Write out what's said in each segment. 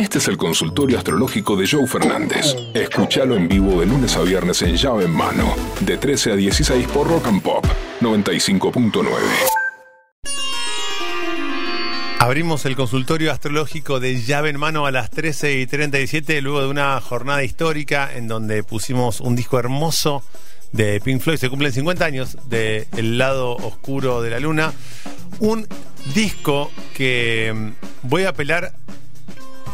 Este es el consultorio astrológico de Joe Fernández. Escúchalo en vivo de lunes a viernes en llave en mano, de 13 a 16 por Rock and Pop 95.9. Abrimos el consultorio astrológico de llave en mano a las 13 y 37, luego de una jornada histórica en donde pusimos un disco hermoso de Pink Floyd. Se cumplen 50 años de El lado oscuro de la luna. Un disco que mm, voy a apelar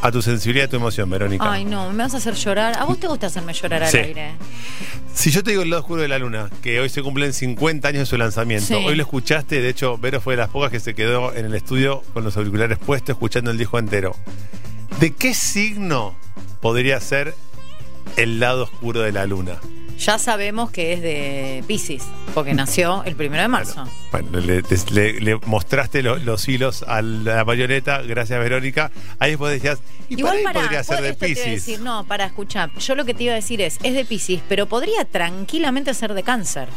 a tu sensibilidad y a tu emoción, Verónica. Ay, no, me vas a hacer llorar. ¿A vos te gusta hacerme llorar al Sí. aire? Si yo te digo El lado oscuro de la luna, que hoy se cumplen 50 años de su lanzamiento, Sí. hoy lo escuchaste, de hecho, Vero fue de las pocas que se quedó en el estudio con los auriculares puestos escuchando el disco entero. ¿De qué signo podría ser el lado oscuro de la luna? Ya sabemos que es de Pisces, porque nació el primero de marzo. Bueno, le, te- le- le mostraste lo- los hilos a la bayoneta, gracias Verónica. Ahí después decías, y ahí pará, podría ser de Pisces. no, para escuchar. Yo lo que te iba a decir es, es de Pisces, pero podría tranquilamente ser de cáncer.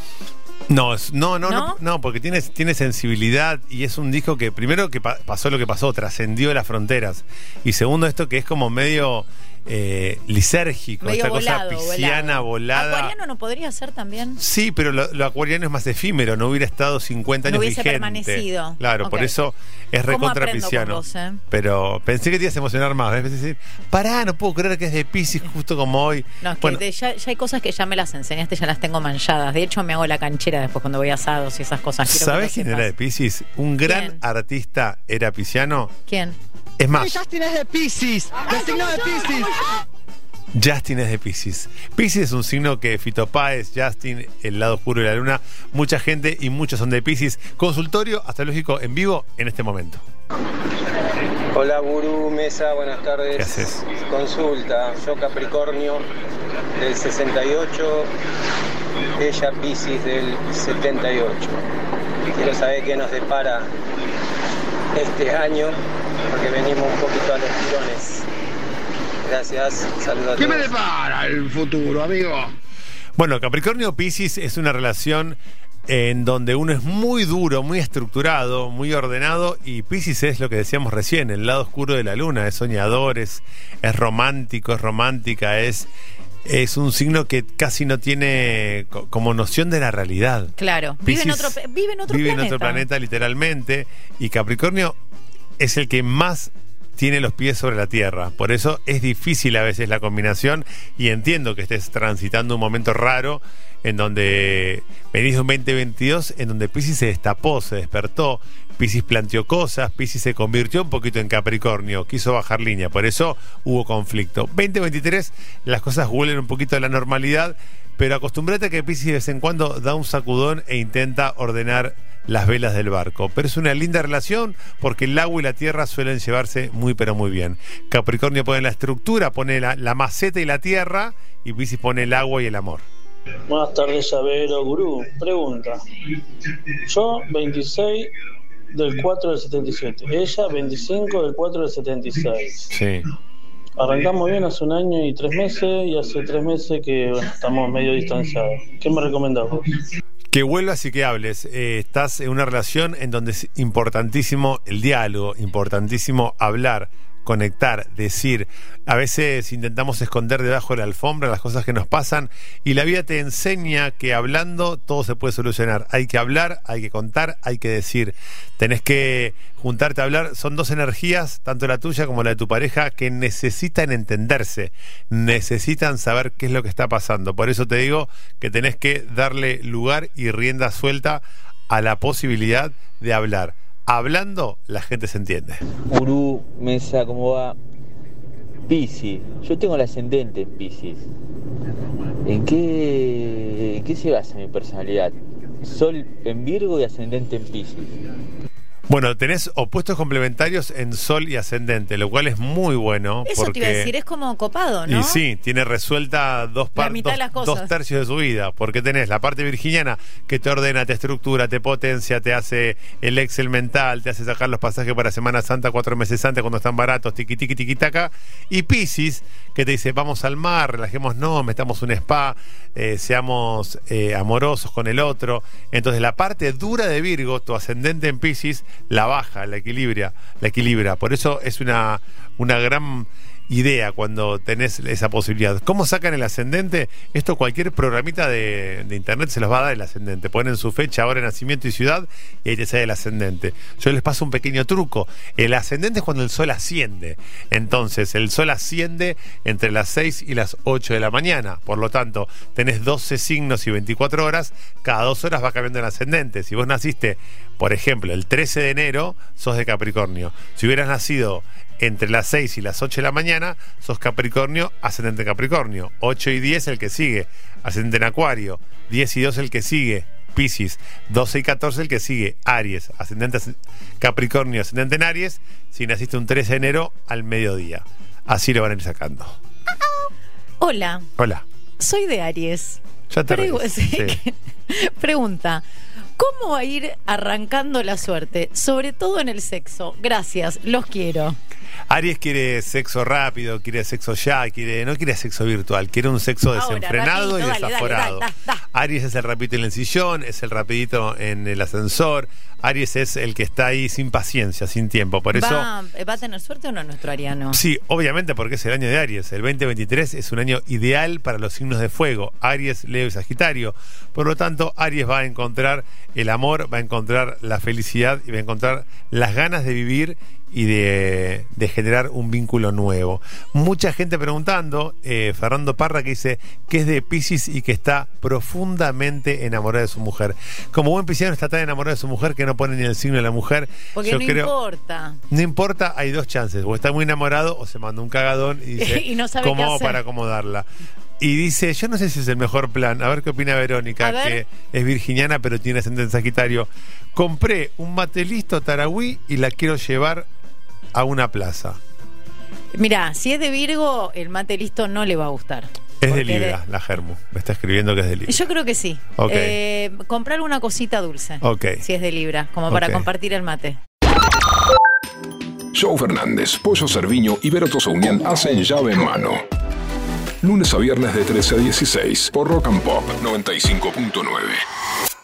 No, no, no, no, ¿No? no, porque tiene, tiene sensibilidad y es un disco que primero que pa- pasó lo que pasó, trascendió las fronteras. Y segundo esto que es como medio eh, lisérgico, Medio esta volado, cosa pisciana, volada. ¿Acuariano no podría ser también? Sí, pero lo, lo acuariano es más efímero, no hubiera estado 50 No años hubiese vigente. permanecido. Claro, por eso es ¿Cómo recontra pisciano. vos, eh? Pero pensé que te ibas a emocionar más. Es decir, pará, no puedo creer que es de Pisces justo como hoy. No, es que Bueno, de- ya, ya hay cosas que ya me las enseñaste, ya las tengo manchadas. De hecho, me hago la canchera después cuando voy a asados y esas cosas. Quiero que ¿Sabes lo quién sepas. era de Pisces? Un gran ¿Quién? artista era pisciano. ¿Quién? Es más, Justin es de Pisces, de signo de Pisces. Justin es de Pisces. Pisces es un signo que Fito Páez, Justin, el lado oscuro de la luna, mucha gente y muchos son de Pisces. Consultorio astrológico en vivo en este momento. Hola Gurú, Mesa, buenas tardes. ¿Qué haces? Consulta, yo Capricornio del 68, ella Piscis del 78. Quiero saber qué nos depara este año, porque venimos un poquito a los tirones. Gracias, saludos a ¿Qué me depara el futuro, amigo? Bueno, Capricornio Pisces es una relación en donde uno es muy duro, muy estructurado, muy ordenado y Pisces es lo que decíamos recién, el lado oscuro de la luna, es soñador, es, es romántico, es romántica, es, es un signo que casi no tiene co- como noción de la realidad. Claro. Vive en otro, vive en otro vive planeta. en otro planeta literalmente y Capricornio es el que más tiene los pies sobre la tierra. Por eso es difícil a veces la combinación y entiendo que estés transitando un momento raro en donde venís de un 2022 en donde Pisces se destapó, se despertó, Pisces planteó cosas, Pisces se convirtió un poquito en Capricornio, quiso bajar línea, por eso hubo conflicto. 2023 las cosas huelen un poquito a la normalidad, pero acostumbrate a que Pisces de vez en cuando da un sacudón e intenta ordenar las velas del barco. Pero es una linda relación porque el agua y la tierra suelen llevarse muy pero muy bien. Capricornio pone la estructura, pone la, la maceta y la tierra y Pisces pone el agua y el amor. Buenas tardes, Llavero Gurú. Pregunta. Yo, 26 del 4 del 77. Ella, 25 del 4 del 76. Sí. Arrancamos bien hace un año y tres meses y hace tres meses que bueno, estamos medio distanciados. ¿Qué me recomendás vos? Que vuelvas y que hables. Eh, estás en una relación en donde es importantísimo el diálogo, importantísimo hablar, conectar, decir. A veces intentamos esconder debajo de la alfombra las cosas que nos pasan y la vida te enseña que hablando todo se puede solucionar. Hay que hablar, hay que contar, hay que decir. Tenés que juntarte a hablar. Son dos energías, tanto la tuya como la de tu pareja, que necesitan entenderse, necesitan saber qué es lo que está pasando. Por eso te digo que tenés que darle lugar y rienda suelta a la posibilidad de hablar. Hablando, la gente se entiende. Gurú, Mesa, ¿cómo va? Piscis. Yo tengo el ascendente en Piscis. ¿En qué, ¿En qué se basa mi personalidad? Sol en Virgo y ascendente en Piscis. Bueno, tenés opuestos complementarios en Sol y Ascendente, lo cual es muy bueno. Eso porque... te iba a decir, es como copado, ¿no? Y sí, tiene resuelta dos, par- mitad de dos, las cosas. dos tercios de su vida, porque tenés la parte virginiana que te ordena, te estructura, te potencia, te hace el Excel mental, te hace sacar los pasajes para Semana Santa cuatro meses antes cuando están baratos, tiqui tiqui tiqui taca, y Pisces que te dice vamos al mar, relajémonos, metamos un spa, eh, seamos eh, amorosos con el otro. Entonces la parte dura de Virgo, tu ascendente en Pisces, la baja, la equilibra, la equilibra. Por eso es una, una gran idea cuando tenés esa posibilidad. ¿Cómo sacan el ascendente? Esto cualquier programita de, internet se los va a dar el ascendente. Ponen su fecha, hora de nacimiento y ciudad y ahí te sale el ascendente. Yo les paso un pequeño truco. El ascendente es cuando el sol asciende. Entonces, el sol asciende entre las 6 y las 8 de la mañana. Por lo tanto, tenés 12 signos y 24 horas. Cada dos horas va cambiando el ascendente. Si vos naciste, por ejemplo, el 13 de enero, sos de Capricornio. Si hubieras nacido entre las 6 y las 8 de la mañana, sos Capricornio, ascendente en Capricornio. 8 y 10 el que sigue, ascendente en Acuario. 10 y 2 el que sigue, Piscis. 12 y 14 el que sigue, Aries. Ascendente as- Capricornio, ascendente en Aries. Si naciste un 13 de enero, al mediodía. Así lo van a ir sacando. Hola, Hola. soy de Aries. Ya te reís. sí, Sí. Pregunta, ¿cómo va a ir arrancando la suerte? Sobre todo en el sexo. Gracias, los quiero. Aries quiere sexo rápido, quiere sexo ya, quiere, no quiere sexo virtual, quiere un sexo Ahora, desenfrenado rapidito, y dale, desaforado. dale. Aries es el rapidito en el sillón, es el rapidito en el ascensor. Aries es el que está ahí sin paciencia, sin tiempo. Por eso, ¿Va, ¿Va a tener suerte o no nuestro Ariano? sí, obviamente porque es el año de Aries. El 2023 es un año ideal para los signos de fuego, Aries, Leo y Sagitario. Por lo tanto, Aries va a encontrar el amor, va a encontrar la felicidad y va a encontrar las ganas de vivir y de, de generar un vínculo nuevo. Mucha gente preguntando, eh, Fernando Parra que dice que es de Pisces y que está profundamente enamorado de su mujer. Como buen pisciano está tan enamorado de su mujer que no pone ni el signo de la mujer. Porque Yo no creo- importa. no importa, hay dos chances. O está muy enamorado o se manda un cagadón y dice Y no sabe cómo qué hago hacer. para acomodarla. Y dice, yo no sé si es el mejor plan. A ver qué opina Verónica, que es virginiana pero tiene ascendente en Sagitario. Compré un mate listo Tarahui y la quiero llevar a una plaza. Mira, si es de Virgo, el mate listo no le va a gustar. Es de Libra, la Germu. Me está escribiendo que es de Libra. Yo creo que sí. Ok. Eh, comprar una cosita dulce. Ok. Si es de Libra, como para compartir el mate. Joe Fernández, Pollo Cerviño y Vero Tosaunian hacen llave en mano. Lunes a viernes de 13 a 16 por Rock and Pop 95.9.